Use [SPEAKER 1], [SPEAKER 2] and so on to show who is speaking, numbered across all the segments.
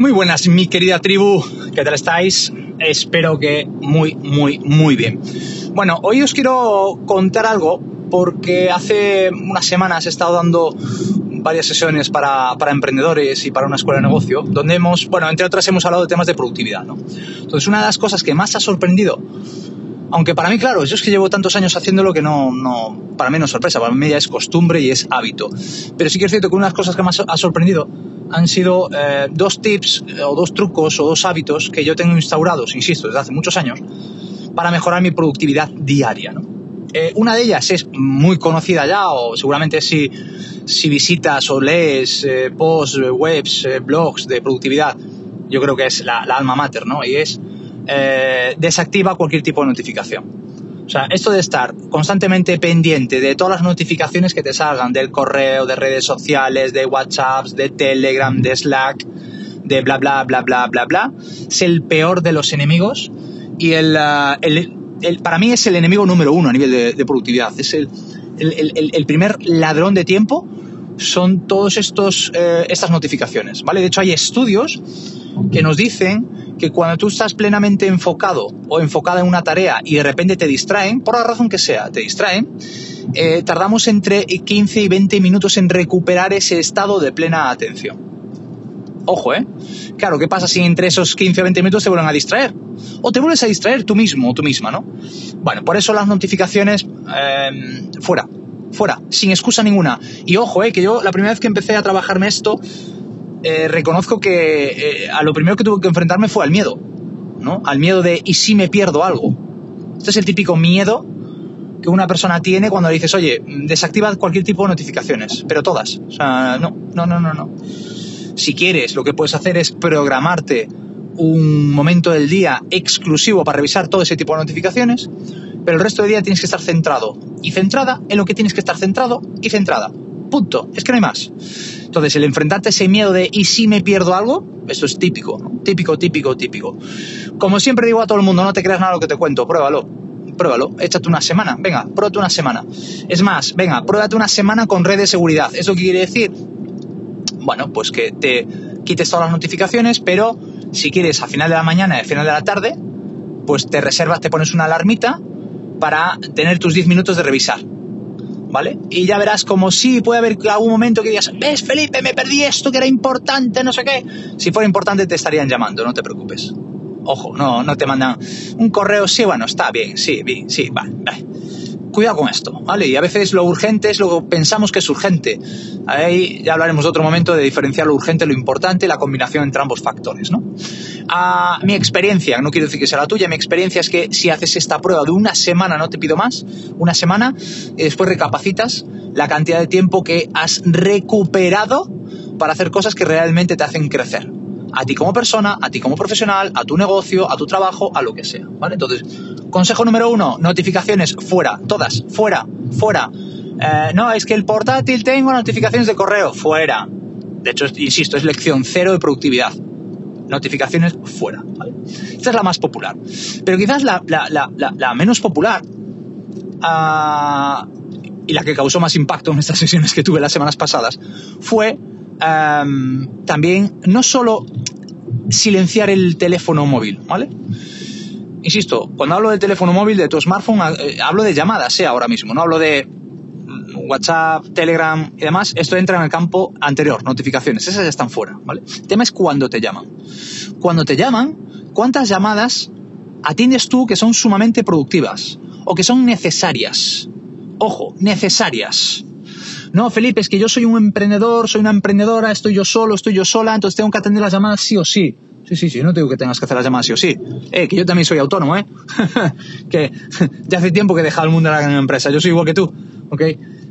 [SPEAKER 1] Muy buenas, mi querida tribu, ¿qué tal estáis? Espero que muy, muy, muy bien. Bueno, hoy os quiero contar algo porque hace unas semanas he estado dando varias sesiones para, para, emprendedores y para una escuela de negocio, donde hemos, bueno, entre otras hemos hablado de temas de productividad, ¿no? Entonces, una de las cosas que más ha sorprendido, aunque para mí, claro, yo es que llevo tantos años haciéndolo que no, no, para mí no es sorpresa, para mí ya es costumbre y es hábito. Pero sí que es cierto que una de las cosas que más ha sorprendido han sido eh, dos tips eh, o dos trucos o dos hábitos que yo tengo instaurados, insisto, desde hace muchos años, para mejorar mi productividad diaria. Eh, una de ellas es muy conocida ya, o seguramente si, si visitas o lees posts, webs, blogs de productividad, yo creo que es la, la alma mater, ¿no? Y es desactiva cualquier tipo de notificación. O sea, esto de estar constantemente pendiente de todas las notificaciones que te salgan del correo, de redes sociales, de WhatsApp, de Telegram, de Slack, de bla bla bla bla bla bla, es el peor de los enemigos y el, uh, el, para mí es el enemigo número uno a nivel de, productividad. Es el, el, primer ladrón de tiempo son todas eh, estas notificaciones, ¿vale? De hecho hay estudios que nos dicen que cuando tú estás plenamente enfocado o enfocada en una tarea y de repente te distraen, por la razón que sea, te distraen, eh, tardamos entre 15 y 20 minutos en recuperar ese estado de plena atención. Ojo, ¿eh? Claro, ¿qué pasa si entre esos 15 o 20 minutos te vuelven a distraer? O te vuelves a distraer tú mismo o tú misma, ¿no? Bueno, por eso las notificaciones em, fuera, fuera, sin excusa ninguna. Y ojo, ¿eh? Que yo la primera vez que empecé a trabajarme esto, eh, reconozco que eh, a lo primero que tuve que enfrentarme fue al miedo, ¿no? Al miedo de ¿y si me pierdo algo? Este es el típico miedo que una persona tiene cuando le dices, oye, desactiva cualquier tipo de notificaciones, pero todas. O sea, no, no, no, no, no. Si quieres, lo que puedes hacer es programarte un momento del día exclusivo para revisar todo ese tipo de notificaciones, pero el resto del día tienes que estar centrado y centrada en lo que tienes que estar centrado y centrada. Punto. Es que no hay más. Entonces, el enfrentarte a ese miedo de ¿y si me pierdo algo? Eso es típico, típico, típico, típico. Como siempre digo a todo el mundo, no te creas nada lo que te cuento, pruébalo. Pruébalo, échate una semana, venga, pruébate una semana. Es más, venga, pruébate una semana con red de seguridad. ¿Eso qué quiere decir? Bueno, pues que te quites todas las notificaciones, pero si quieres a final de la mañana y a final de la tarde, pues te reservas, te pones una alarmita para tener tus 10 minutos de revisar. ¿Vale? Y ya verás como sí, puede haber algún momento que digas, ves Felipe, me perdí esto que era importante, no sé qué. Si fuera importante te estarían llamando, no te preocupes. Ojo, no, no te mandan un correo, sí, bueno, está bien, sí, bien, sí, vale, vale cuidado con esto, ¿vale? Y a veces lo urgente es lo que pensamos que es urgente. Ahí ya hablaremos otro momento de diferenciar lo urgente, lo importante, la combinación entre ambos factores, ¿no? A mi experiencia, no quiero decir que sea la tuya, mi experiencia es que si haces esta prueba de una semana, no te pido más, una semana, y después recapacitas la cantidad de tiempo que has recuperado para hacer cosas que realmente te hacen crecer a ti como persona, a ti como profesional, a tu negocio, a tu trabajo, a lo que sea, ¿vale? Entonces, consejo número uno, notificaciones fuera, todas, fuera, fuera. Eh, no, es que el portátil tengo notificaciones de correo, fuera. De hecho, insisto, es lección cero de productividad. Notificaciones fuera. Esta es la más popular. Pero quizás la, menos popular ah, y la que causó más impacto en estas sesiones que tuve las semanas pasadas fue también no solo silenciar el teléfono móvil, ¿vale? Insisto, cuando hablo de teléfono móvil, de tu smartphone, eh, hablo de llamadas, ¿eh? ahora mismo, no hablo de WhatsApp, Telegram y demás, esto entra en el campo anterior, notificaciones, esas ya están fuera, ¿vale? El tema es cuando te llaman. Cuando te llaman, ¿cuántas llamadas atiendes tú que son sumamente productivas o que son necesarias? Ojo, necesarias no, Felipe, es que yo soy un emprendedor, soy una emprendedora, estoy yo solo, estoy yo sola, entonces tengo que atender las llamadas sí o sí. Sí, sí, sí, no te digo que tengas que hacer las llamadas sí o sí. Eh, que yo también soy autónomo, ¿eh? que ya hace tiempo que he dejado el mundo de la gran empresa, yo soy igual que tú, ¿ok?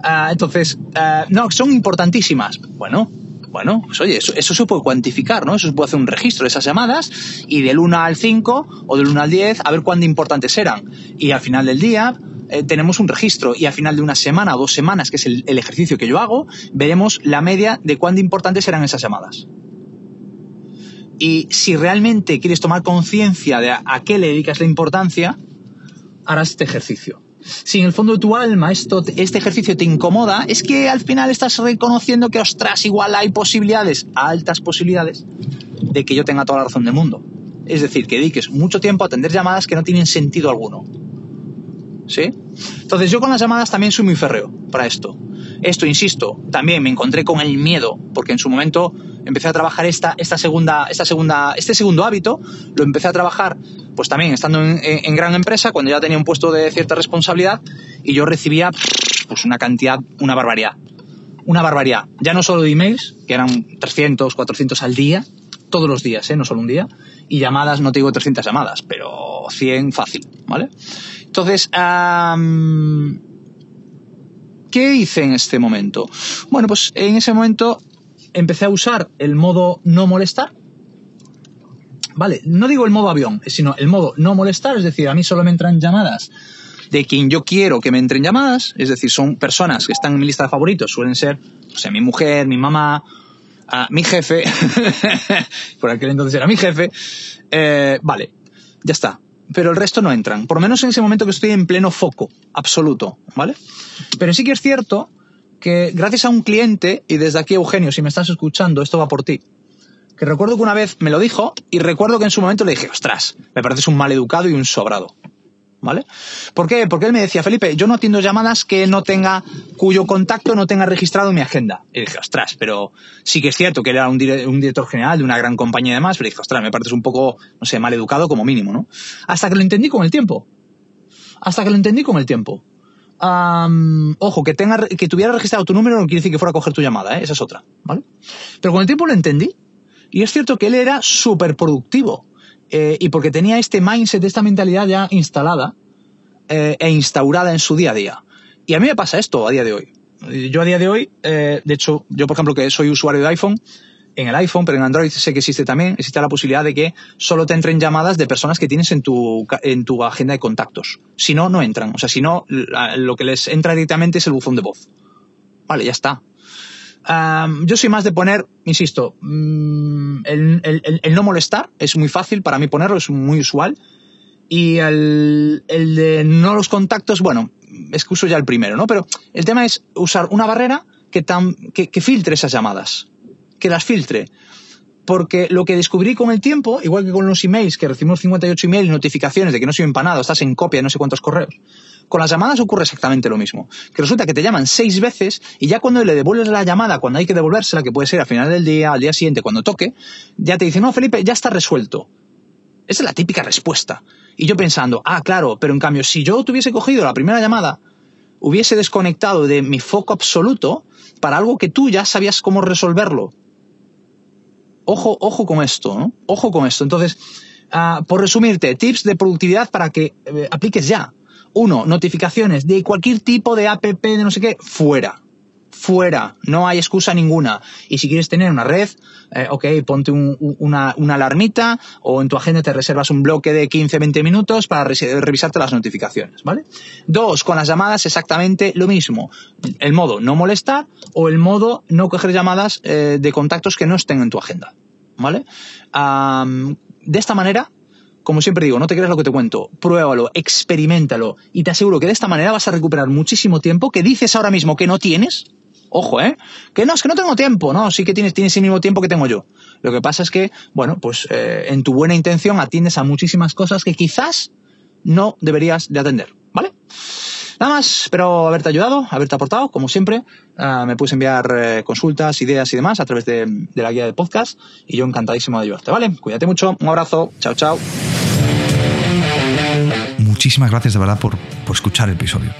[SPEAKER 1] Ah, entonces, ah, no, son importantísimas. Bueno, bueno, pues oye, eso, eso, se puede cuantificar, ¿no? Eso se puede hacer un registro de esas llamadas y del 1 al 5 o del 1 al 10 a ver cuán importantes eran. Y al final del día, eh, tenemos un registro y al final de una semana o dos semanas, que es el, ejercicio que yo hago, veremos la media de cuán importantes serán esas llamadas. Y si realmente quieres tomar conciencia de a, qué le dedicas la importancia, harás este ejercicio. si en el fondo de tu alma este ejercicio te incomoda, es que al final estás reconociendo que, ostras, igual hay posibilidades, altas posibilidades, de que yo tenga toda la razón del mundo. Es decir, que dediques mucho tiempo a atender llamadas que no tienen sentido alguno. ¿Sí? Entonces yo con las llamadas también soy muy férreo para esto. Esto, insisto, también me encontré con el miedo, porque en su momento empecé a trabajar esta, esta segunda, esta segunda, este segundo hábito, lo empecé a trabajar pues también estando en, gran empresa, cuando ya tenía un puesto de cierta responsabilidad, y yo recibía pues una cantidad, una barbaridad. Una barbaridad. Ya no solo de emails, que eran 300, 400 al día, todos los días, ¿eh? no solo un día, y llamadas, no te digo 300 llamadas, pero 100 fácil, ¿vale? Entonces, ¿qué hice en este momento? Bueno, pues en ese momento empecé a usar el modo no molestar. Vale, no digo el modo avión, sino el modo no molestar, es decir, a mí solo me entran llamadas de quien yo quiero que me entren llamadas, es decir, son personas que están en mi lista de favoritos, suelen ser, o sea, mi mujer, mi mamá, mi jefe, por aquel entonces era mi jefe, eh, vale, ya está. Pero el resto no entran, por lo menos en ese momento que estoy en pleno foco, absoluto, ¿vale? Pero sí que es cierto que gracias a un cliente, y desde aquí Eugenio, si me estás escuchando, esto va por ti, que recuerdo que una vez me lo dijo y recuerdo que en su momento le dije, ostras, me pareces un mal educado y un sobrado. ¿Vale? ¿Por qué? Porque él me decía, Felipe, yo no atiendo llamadas que no tenga, cuyo contacto no tenga registrado en mi agenda. Y dije, ostras, pero sí que es cierto que él era un, director general de una gran compañía y demás, pero dije, ostras, me pareces un poco, no sé, mal educado como mínimo, ¿no? Hasta que lo entendí con el tiempo. Hasta que lo entendí con el tiempo ojo, que, tenga, que tuviera registrado tu número no quiere decir que fuera a coger tu llamada, ¿eh? esa es otra, ¿vale? Pero con el tiempo lo entendí. Y es cierto que él era súper productivo. Eh, y porque tenía este mindset, esta mentalidad ya instalada eh, e instaurada en su día a día. Y a mí me pasa esto a día de hoy. Yo a día de hoy, de hecho, yo por ejemplo que soy usuario de iPhone, en el iPhone, pero en Android sé que existe también, existe la posibilidad de que solo te entren llamadas de personas que tienes en tu, en tu agenda de contactos. Si no, no entran. O sea, si no, lo que les entra directamente es el buzón de voz. Vale, ya está. yo soy más de poner, insisto, mm, el, no molestar, es muy fácil para mí ponerlo, es muy usual. Y el, de no los contactos, bueno, es que uso ya el primero, ¿no? Pero el tema es usar una barrera que, tan, que filtre esas llamadas que las filtre. Porque lo que descubrí con el tiempo, igual que con los emails, que recibimos 58 emails notificaciones de que no sirven para nada, estás en copia de no sé cuántos correos, con las llamadas ocurre exactamente lo mismo. Que resulta que te llaman seis veces y ya cuando le devuelves la llamada, cuando hay que devolvérsela, que puede ser al final del día, al día siguiente, cuando toque, ya te dicen, no, Felipe, ya está resuelto. Esa es la típica respuesta. Y yo pensando, ah, claro, pero en cambio, si yo tuviese cogido la primera llamada, hubiese desconectado de mi foco absoluto para algo que tú ya sabías cómo resolverlo ojo, ojo con esto, ¿no? Ojo con esto. Entonces, ah, por resumirte, tips de productividad para que eh, apliques ya. Uno, notificaciones de cualquier tipo de app de no sé qué, fuera. Fuera, no hay excusa ninguna. Y si quieres tener una red, eh, ok, ponte una, una, alarmita o en tu agenda te reservas un bloque de 15-20 minutos para revisarte las notificaciones, ¿vale? Dos, con las llamadas exactamente lo mismo. El modo no molestar o el modo no coger llamadas eh, de contactos que no estén en tu agenda, ¿vale? de esta manera como siempre digo, no te creas lo que te cuento, pruébalo, experimentalo y te aseguro que de esta manera vas a recuperar muchísimo tiempo que dices ahora mismo que no tienes Ojo, ¿eh? Que no, es que no tengo tiempo, no, sí que tienes, tienes el mismo tiempo que tengo yo. Lo que pasa es que, bueno, pues eh, en tu buena intención atiendes a muchísimas cosas que quizás no deberías de atender, ¿vale? Nada más, espero haberte ayudado, haberte aportado, como siempre. Ah, me puedes enviar eh, consultas, ideas y demás a través de, de, la guía de podcast y yo encantadísimo de ayudarte, ¿vale? Cuídate mucho, un abrazo, chao, chao.
[SPEAKER 2] Muchísimas gracias de verdad por, por escuchar el episodio.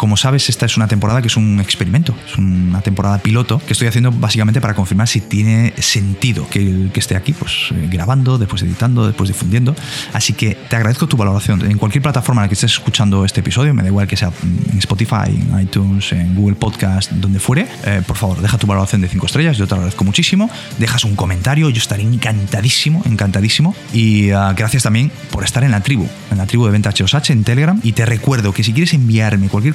[SPEAKER 2] Como sabes, esta es una temporada que es un experimento, es una temporada piloto que estoy haciendo básicamente para confirmar si tiene sentido que, esté aquí, pues eh, grabando, después editando, después difundiendo. Así que te agradezco tu valoración. En cualquier plataforma en la que estés escuchando este episodio, me da igual que sea en Spotify, en iTunes, en Google Podcast, donde fuere, eh, por favor, deja tu valoración de 5 estrellas, yo te agradezco muchísimo. Dejas un comentario, yo estaré encantadísimo, encantadísimo. Y ah, gracias también por estar en la tribu, en la tribu de Venta HOSH en Telegram. Y te recuerdo que si quieres enviarme cualquier